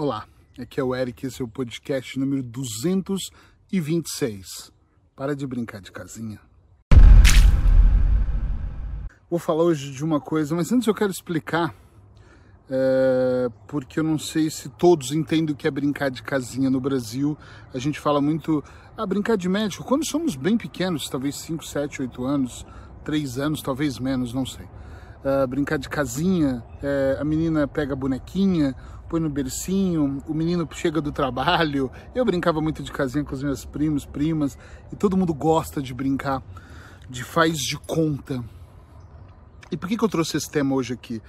Olá, aqui é o Eric, esse é o podcast número 226. Para de brincar de casinha. Vou falar hoje de uma coisa, mas antes eu quero explicar, é, porque eu não sei se todos entendem o que é brincar de casinha no Brasil. A gente fala muito, ah, brincar de médico, quando somos bem pequenos, talvez 5, 7, 8 anos, 3 anos, talvez menos, não sei. Uh, brincar de casinha, é, a menina pega a bonequinha, põe no bercinho, o menino chega do trabalho. Eu brincava muito de casinha com os meus primos, primas, e todo mundo gosta de brincar de faz de conta. E por que, que eu trouxe esse tema hoje aqui?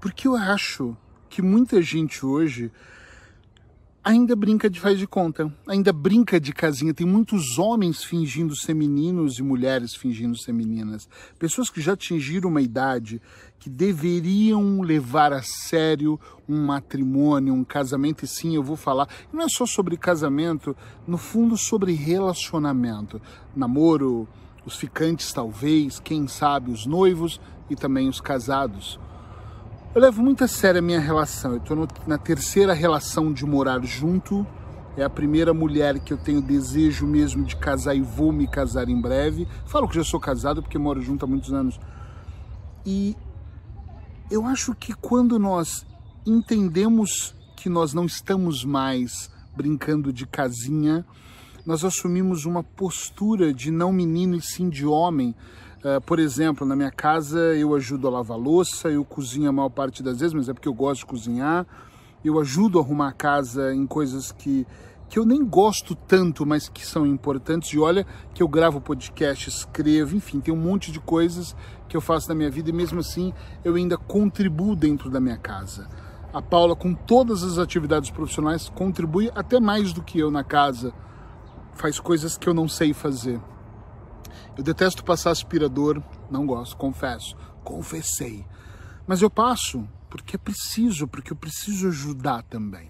Porque eu acho que muita gente hoje ainda brinca de faz de conta, ainda brinca de casinha. Tem muitos homens fingindo ser meninos e mulheres fingindo ser meninas. Pessoas que já atingiram uma idade que deveriam levar a sério um matrimônio, um casamento. E sim, eu vou falar, não é só sobre casamento, no fundo sobre relacionamento. Namoro, os ficantes talvez, quem sabe os noivos e também os casados. Eu levo muito a sério a minha relação. Eu estou na terceira relação de morar junto. É a primeira mulher que eu tenho desejo mesmo de casar e vou me casar em breve. Falo que já sou casado porque moro junto há muitos anos. E eu acho que quando nós entendemos que nós não estamos mais brincando de casinha, nós assumimos uma postura de não menino e sim de homem, por exemplo, na minha casa eu ajudo a lavar louça, eu cozinho a maior parte das vezes, mas é porque eu gosto de cozinhar. Eu ajudo a arrumar a casa em coisas que, que eu nem gosto tanto, mas que são importantes. E olha que eu gravo podcast, escrevo, enfim, tem um monte de coisas que eu faço na minha vida e mesmo assim eu ainda contribuo dentro da minha casa. A Paula, com todas as atividades profissionais, contribui até mais do que eu na casa. Faz coisas que eu não sei fazer. Eu detesto passar aspirador, não gosto, confesso, confessei. Mas eu passo porque é preciso, porque eu preciso ajudar também.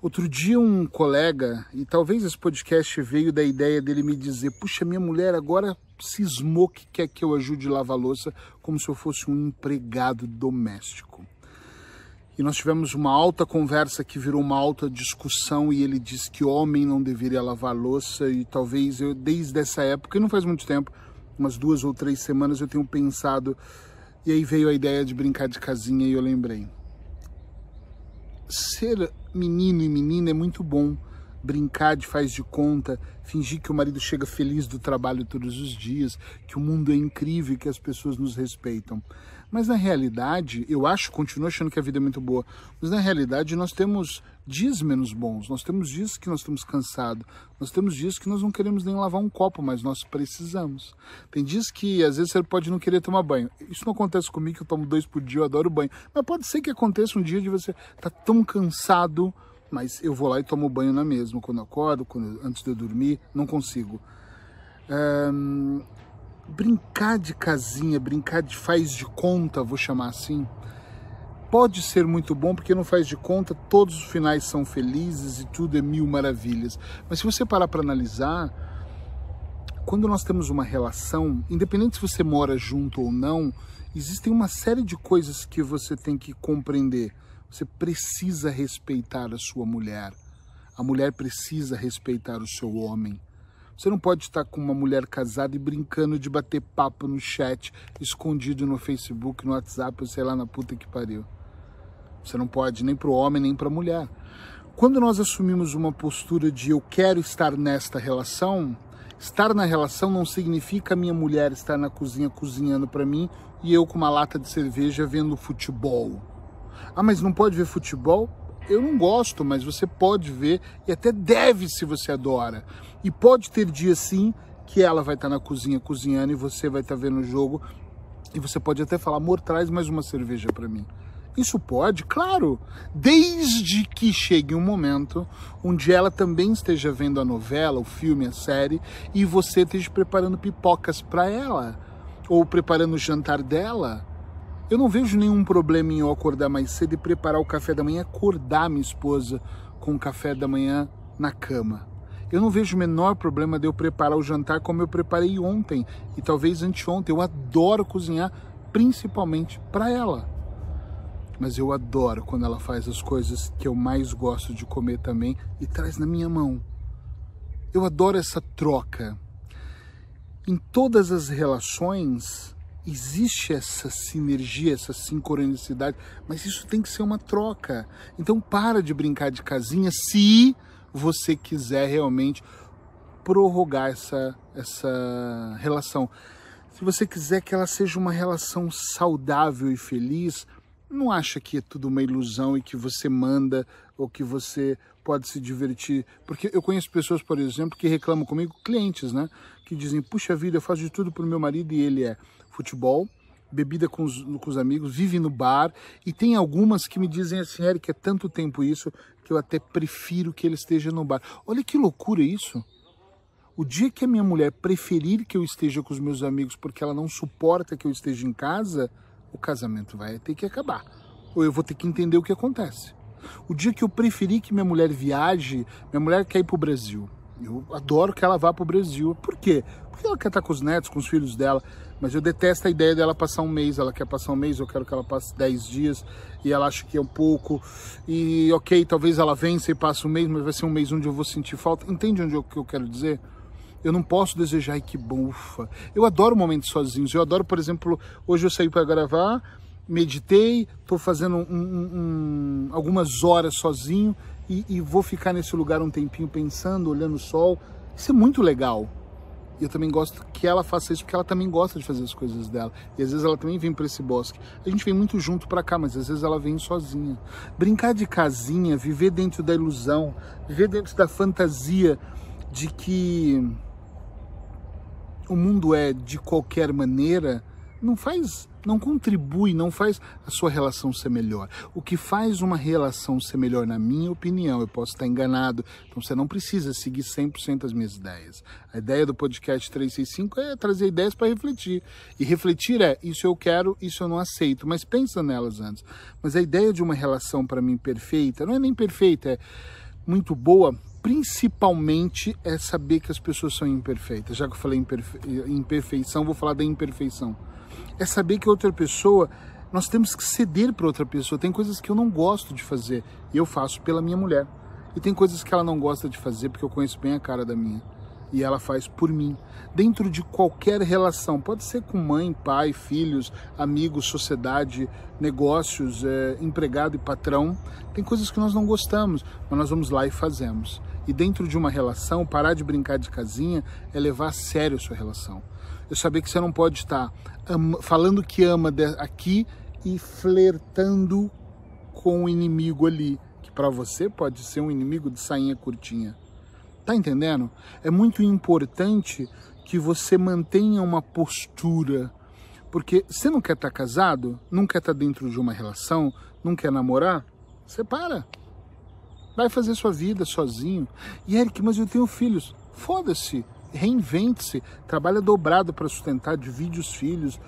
Outro dia um colega, e talvez esse podcast veio da ideia dele me dizer, puxa, minha mulher agora cismou que quer que eu ajude a lavar louça como se eu fosse um empregado doméstico e nós tivemos uma alta conversa que virou uma alta discussão e ele disse que homem não deveria lavar louça e talvez eu desde essa época, e não faz muito tempo, umas duas ou três semanas eu tenho pensado e aí veio a ideia de brincar de casinha e eu lembrei. Ser menino e menina é muito bom, brincar de faz de conta, fingir que o marido chega feliz do trabalho todos os dias, que o mundo é incrível e que as pessoas nos respeitam. Mas na realidade, eu acho, continuo achando que a vida é muito boa, mas na realidade nós temos dias menos bons, nós temos dias que nós estamos cansados, nós temos dias que nós não queremos nem lavar um copo, mas nós precisamos. Tem dias que às vezes você pode não querer tomar banho. Isso não acontece comigo, que eu tomo dois por dia, eu adoro banho. Mas pode ser que aconteça um dia de você estar tá tão cansado mas eu vou lá e tomo banho na mesma, quando acordo, quando, antes de eu dormir, não consigo. Um, brincar de casinha, brincar de faz de conta, vou chamar assim, pode ser muito bom, porque não faz de conta, todos os finais são felizes e tudo é mil maravilhas. Mas se você parar para analisar, quando nós temos uma relação, independente se você mora junto ou não, existem uma série de coisas que você tem que compreender. Você precisa respeitar a sua mulher. A mulher precisa respeitar o seu homem. Você não pode estar com uma mulher casada e brincando de bater papo no chat, escondido no Facebook, no WhatsApp, ou sei lá na puta que pariu. Você não pode nem para o homem nem para a mulher. Quando nós assumimos uma postura de eu quero estar nesta relação, estar na relação não significa a minha mulher estar na cozinha cozinhando para mim e eu com uma lata de cerveja vendo futebol. Ah, mas não pode ver futebol? Eu não gosto, mas você pode ver e até deve se você adora. E pode ter dia sim que ela vai estar na cozinha cozinhando e você vai estar vendo o jogo e você pode até falar, amor, traz mais uma cerveja para mim. Isso pode, claro, desde que chegue um momento onde ela também esteja vendo a novela, o filme, a série e você esteja preparando pipocas para ela ou preparando o jantar dela eu não vejo nenhum problema em eu acordar mais cedo e preparar o café da manhã, acordar minha esposa com o café da manhã na cama. Eu não vejo o menor problema de eu preparar o jantar como eu preparei ontem e talvez anteontem. Eu adoro cozinhar, principalmente para ela. mas eu adoro quando ela faz as coisas que eu mais gosto de comer também e traz na minha mão. Eu adoro essa troca. Em todas as relações existe essa sinergia, essa sincronicidade, mas isso tem que ser uma troca. Então para de brincar de casinha se você quiser realmente prorrogar essa, essa relação. Se você quiser que ela seja uma relação saudável e feliz, não acha que é tudo uma ilusão e que você manda ou que você pode se divertir. Porque eu conheço pessoas, por exemplo, que reclamam comigo, clientes, né? Que dizem, puxa vida, eu faço de tudo pro meu marido e ele é futebol, bebida com os, com os amigos, vive no bar. E tem algumas que me dizem assim, Eric, é tanto tempo isso que eu até prefiro que ele esteja no bar. Olha que loucura isso. O dia que a minha mulher preferir que eu esteja com os meus amigos porque ela não suporta que eu esteja em casa, o casamento vai ter que acabar. Ou eu vou ter que entender o que acontece. O dia que eu preferir que minha mulher viaje, minha mulher quer ir para o Brasil. Eu adoro que ela vá para o Brasil. Por quê? Porque ela quer estar com os netos, com os filhos dela. Mas eu detesto a ideia dela passar um mês. Ela quer passar um mês, eu quero que ela passe 10 dias. E ela acha que é um pouco. E ok, talvez ela vença e passe um mês, mas vai ser um mês onde eu vou sentir falta. Entende onde eu, que eu quero dizer? Eu não posso desejar, ai que bom. Eu adoro momentos sozinhos. Eu adoro, por exemplo, hoje eu saí para gravar meditei, estou fazendo um, um, algumas horas sozinho e, e, vou ficar nesse lugar um tempinho pensando, olhando o sol. Isso é muito legal. Eu também gosto que ela faça isso porque ela também gosta de fazer as coisas dela. E às vezes ela também vem para esse bosque. A gente vem muito junto para cá, mas às vezes ela vem sozinha. Brincar de casinha, viver dentro da ilusão, viver dentro da fantasia de que o mundo é de qualquer maneira, não faz não contribui, não faz a sua relação ser melhor. O que faz uma relação ser melhor, na minha opinião, eu posso estar enganado, então você não precisa seguir 100% as minhas ideias. A ideia do podcast 365 é trazer ideias para refletir. E refletir é, isso eu quero, isso eu não aceito, mas pensa nelas antes. Mas a ideia de uma relação para mim perfeita, não é nem perfeita, é muito boa, principalmente é saber que as pessoas são imperfeitas. Já que eu falei imperfe... imperfeição, vou falar da imperfeição é saber que outra pessoa, nós temos que ceder para outra pessoa. Tem coisas que eu não gosto de fazer e eu faço pela minha mulher. E tem coisas que ela não gosta de fazer porque eu conheço bem a cara da minha. E ela faz por mim. Dentro de qualquer relação, pode ser com mãe, pai, filhos, amigos, sociedade, negócios, é, empregado e patrão. Tem coisas que nós não gostamos, mas nós vamos lá e fazemos. E dentro de uma relação, parar de brincar de casinha é levar a sério a sua relação eu saber que você não pode estar falando que ama aqui e flertando com o inimigo ali, que para você pode ser um inimigo de sainha curtinha. Tá entendendo? É muito importante que você mantenha uma postura, porque você não quer estar tá casado, não quer estar tá dentro de uma relação, não quer namorar, separa. Vai fazer sua vida sozinho. E Eric, mas eu tenho filhos. Foda-se reinvente-se, trabalha dobrado para sustentar, divide os filhos,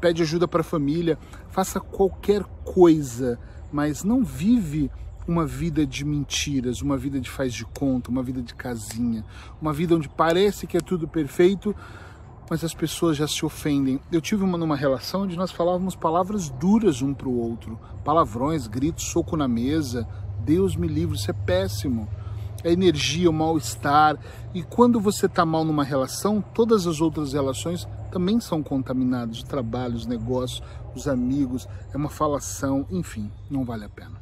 pede ajuda para a família, faça qualquer coisa, mas não vive uma vida de mentiras, uma vida de faz de conta, uma vida de casinha, uma vida onde parece que é tudo perfeito, mas as pessoas já se ofendem. Eu tive uma numa relação onde nós falávamos palavras duras um para o outro, palavrões, gritos, soco na mesa. Deus me livre, isso é péssimo a energia, o mal-estar. E quando você está mal numa relação, todas as outras relações também são contaminadas. O trabalho, os negócios, os amigos, é uma falação, enfim, não vale a pena.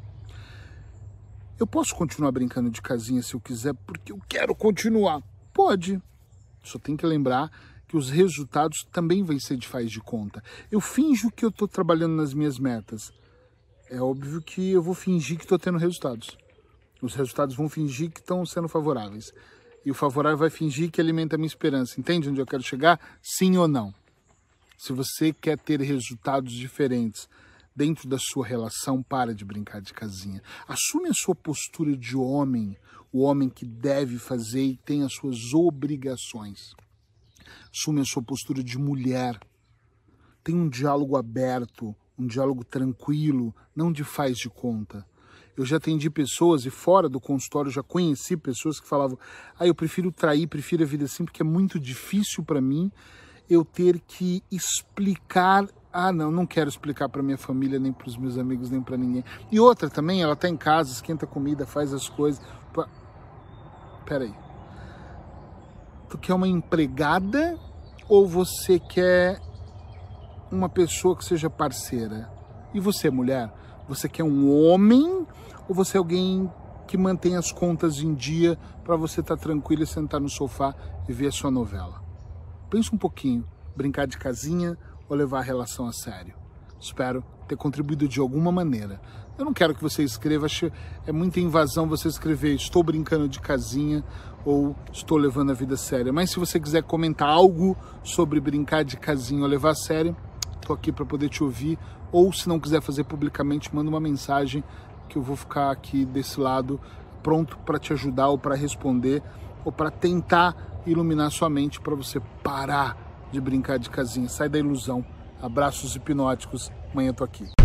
Eu posso continuar brincando de casinha se eu quiser, porque eu quero continuar. Pode. Só tem que lembrar que os resultados também vão ser de faz de conta. Eu finjo que eu estou trabalhando nas minhas metas. É óbvio que eu vou fingir que estou tendo resultados. Os resultados vão fingir que estão sendo favoráveis. E o favorável vai fingir que alimenta a minha esperança. Entende onde eu quero chegar? Sim ou não? Se você quer ter resultados diferentes dentro da sua relação, para de brincar de casinha. Assume a sua postura de homem, o homem que deve fazer e tem as suas obrigações. Assume a sua postura de mulher. Tem um diálogo aberto, um diálogo tranquilo, não de faz de conta. Eu já atendi pessoas e fora do consultório já conheci pessoas que falavam: "Ah, eu prefiro trair, prefiro a vida assim porque é muito difícil para mim eu ter que explicar ah, não, não quero explicar para minha família, nem para os meus amigos, nem para ninguém. E outra também, ela tá em casa, esquenta comida, faz as coisas. Pra... Peraí. Tu quer uma empregada ou você quer uma pessoa que seja parceira? E você, mulher? Você quer um homem ou você é alguém que mantém as contas em dia para você estar tá tranquilo e sentar no sofá e ver a sua novela? Pensa um pouquinho, brincar de casinha ou levar a relação a sério. Espero ter contribuído de alguma maneira. Eu não quero que você escreva, acho é muita invasão você escrever estou brincando de casinha ou estou levando a vida séria. Mas se você quiser comentar algo sobre brincar de casinha ou levar a sério, estou aqui para poder te ouvir. Ou se não quiser fazer publicamente, manda uma mensagem que eu vou ficar aqui desse lado pronto para te ajudar ou para responder ou para tentar iluminar sua mente para você parar de brincar de casinha. Sai da ilusão. Abraços hipnóticos. Amanhã eu tô aqui.